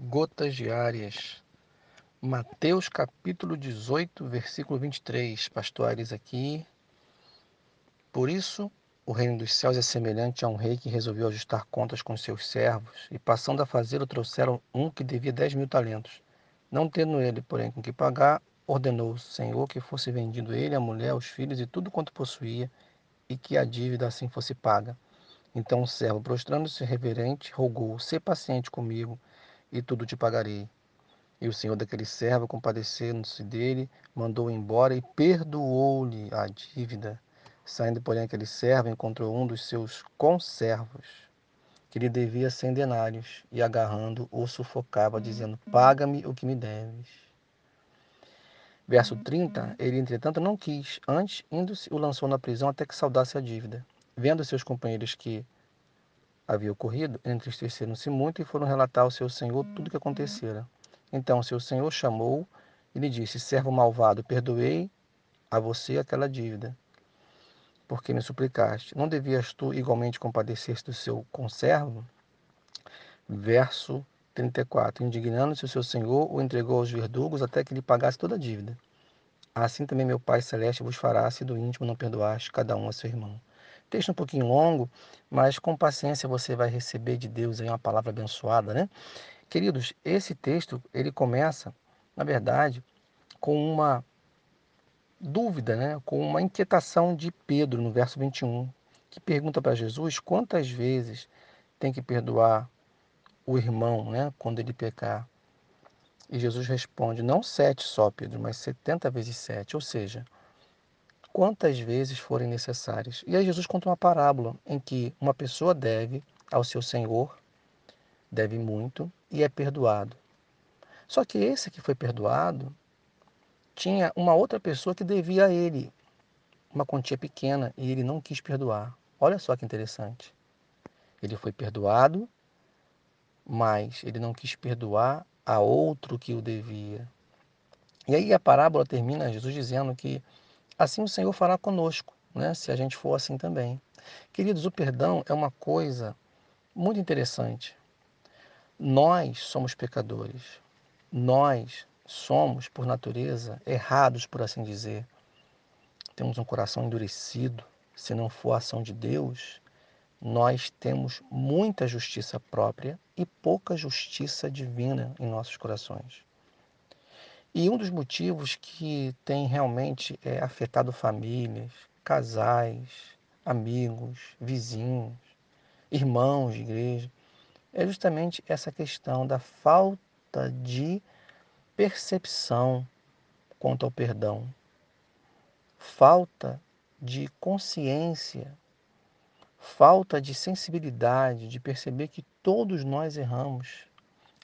Gotas diárias. Mateus capítulo 18, versículo 23. Pastores aqui. Por isso, o reino dos céus é semelhante a um rei que resolveu ajustar contas com seus servos, e passando a fazê-lo, trouxeram um que devia dez mil talentos. Não tendo ele, porém, com que pagar, ordenou o Senhor que fosse vendido ele, a mulher, os filhos e tudo quanto possuía, e que a dívida assim fosse paga. Então o servo, prostrando-se reverente, rogou: Sê paciente comigo e tudo te pagarei. E o senhor daquele servo, compadecendo-se dele, mandou embora e perdoou-lhe a dívida. Saindo, porém, aquele servo encontrou um dos seus conservos, que lhe devia cem denários, e agarrando, o sufocava, dizendo: Paga-me o que me deves. Verso 30, ele, entretanto, não quis. Antes, indo-se, o lançou na prisão até que saudasse a dívida. Vendo seus companheiros que havia ocorrido, entristeceram-se muito e foram relatar ao seu senhor tudo o que acontecera. Então seu senhor chamou e lhe disse: Servo malvado, perdoei a você aquela dívida, porque me suplicaste. Não devias tu igualmente compadecer-te do seu conservo? Verso 34. Indignando-se o seu senhor, o entregou aos verdugos até que lhe pagasse toda a dívida. Assim também meu Pai Celeste vos fará, se do íntimo não perdoaste cada um a seu irmão. Texto um pouquinho longo, mas com paciência você vai receber de Deus aí uma palavra abençoada, né? Queridos, esse texto, ele começa, na verdade, com uma dúvida, né? com uma inquietação de Pedro, no verso 21, que pergunta para Jesus quantas vezes tem que perdoar o irmão né? quando ele pecar. E Jesus responde, não sete só, Pedro, mas setenta vezes sete, ou seja, quantas vezes forem necessárias. E aí Jesus conta uma parábola em que uma pessoa deve ao seu senhor, deve muito e é perdoado. Só que esse que foi perdoado tinha uma outra pessoa que devia a ele uma quantia pequena e ele não quis perdoar. Olha só que interessante. Ele foi perdoado, mas ele não quis perdoar a outro que o devia. E aí a parábola termina Jesus dizendo que assim o Senhor fará conosco, né? se a gente for assim também. Queridos, o perdão é uma coisa muito interessante. Nós somos pecadores. Nós somos, por natureza, errados, por assim dizer. Temos um coração endurecido. Se não for a ação de Deus, nós temos muita justiça própria e pouca justiça divina em nossos corações. E um dos motivos que tem realmente é, afetado famílias, casais, amigos, vizinhos, irmãos de igreja, é justamente essa questão da falta de percepção quanto ao perdão, falta de consciência, falta de sensibilidade, de perceber que todos nós erramos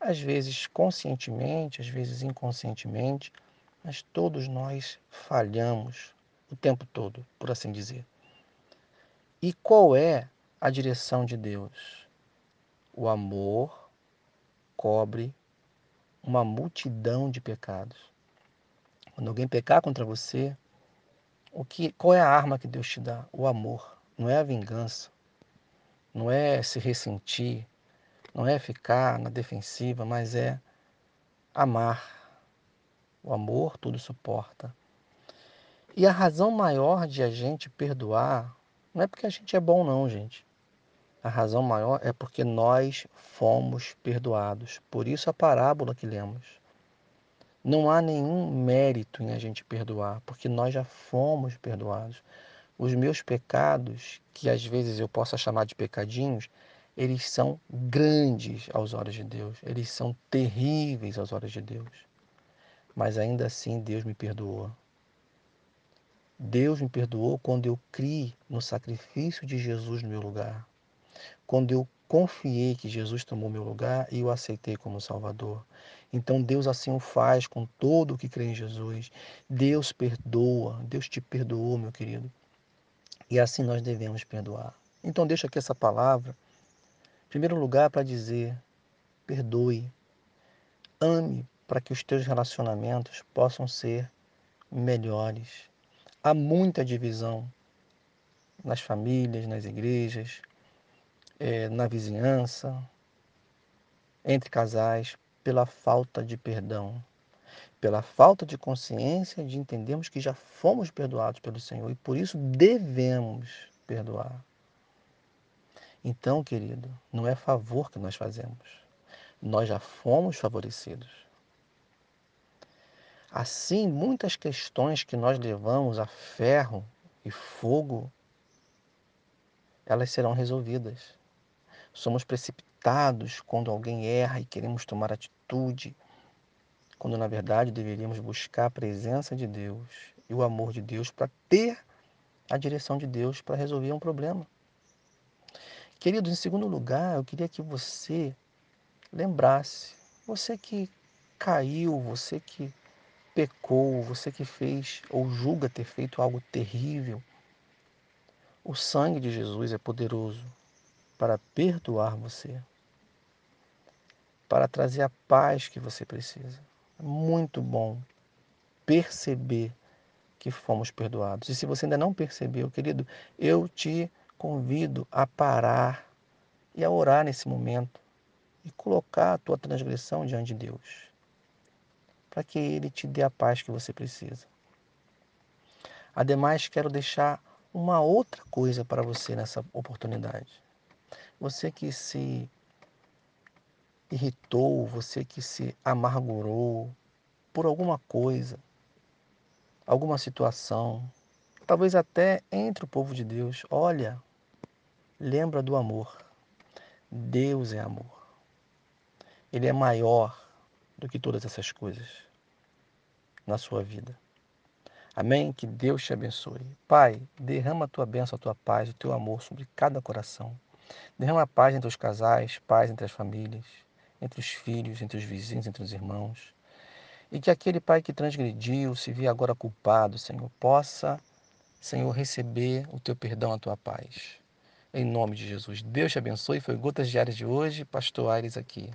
às vezes conscientemente, às vezes inconscientemente, mas todos nós falhamos o tempo todo, por assim dizer. E qual é a direção de Deus? O amor cobre uma multidão de pecados. Quando alguém pecar contra você, o que, qual é a arma que Deus te dá? O amor, não é a vingança, não é se ressentir, não é ficar na defensiva, mas é amar. O amor tudo suporta. E a razão maior de a gente perdoar não é porque a gente é bom, não, gente. A razão maior é porque nós fomos perdoados. Por isso a parábola que lemos. Não há nenhum mérito em a gente perdoar, porque nós já fomos perdoados. Os meus pecados, que às vezes eu possa chamar de pecadinhos, eles são grandes aos olhos de Deus, eles são terríveis aos olhos de Deus. Mas ainda assim Deus me perdoou. Deus me perdoou quando eu criei no sacrifício de Jesus no meu lugar. Quando eu confiei que Jesus tomou meu lugar e o aceitei como Salvador. Então Deus assim o faz com todo o que crê em Jesus. Deus perdoa, Deus te perdoou, meu querido. E assim nós devemos perdoar. Então deixa aqui essa palavra primeiro lugar, para dizer: perdoe, ame para que os teus relacionamentos possam ser melhores. Há muita divisão nas famílias, nas igrejas, é, na vizinhança, entre casais, pela falta de perdão, pela falta de consciência de entendermos que já fomos perdoados pelo Senhor e por isso devemos perdoar. Então, querido, não é favor que nós fazemos. Nós já fomos favorecidos. Assim, muitas questões que nós levamos a ferro e fogo, elas serão resolvidas. Somos precipitados quando alguém erra e queremos tomar atitude, quando na verdade deveríamos buscar a presença de Deus e o amor de Deus para ter a direção de Deus para resolver um problema. Queridos, em segundo lugar, eu queria que você lembrasse, você que caiu, você que pecou, você que fez ou julga ter feito algo terrível, o sangue de Jesus é poderoso para perdoar você, para trazer a paz que você precisa. É muito bom perceber que fomos perdoados. E se você ainda não percebeu, querido, eu te convido a parar e a orar nesse momento e colocar a tua transgressão diante de Deus, para que Ele te dê a paz que você precisa. Ademais, quero deixar uma outra coisa para você nessa oportunidade. Você que se irritou, você que se amargurou por alguma coisa, alguma situação, talvez até entre o povo de Deus, olha, lembra do amor. Deus é amor. Ele é maior do que todas essas coisas na sua vida. Amém? Que Deus te abençoe. Pai, derrama a tua bênção, a tua paz, o teu amor sobre cada coração. Derrama paz entre os casais, paz entre as famílias, entre os filhos, entre os vizinhos, entre os irmãos. E que aquele pai que transgrediu, se vê agora culpado, Senhor, possa, Senhor, receber o teu perdão, a tua paz. Em nome de Jesus. Deus te abençoe. Foi Gotas Diárias de hoje. Pastor Aires aqui.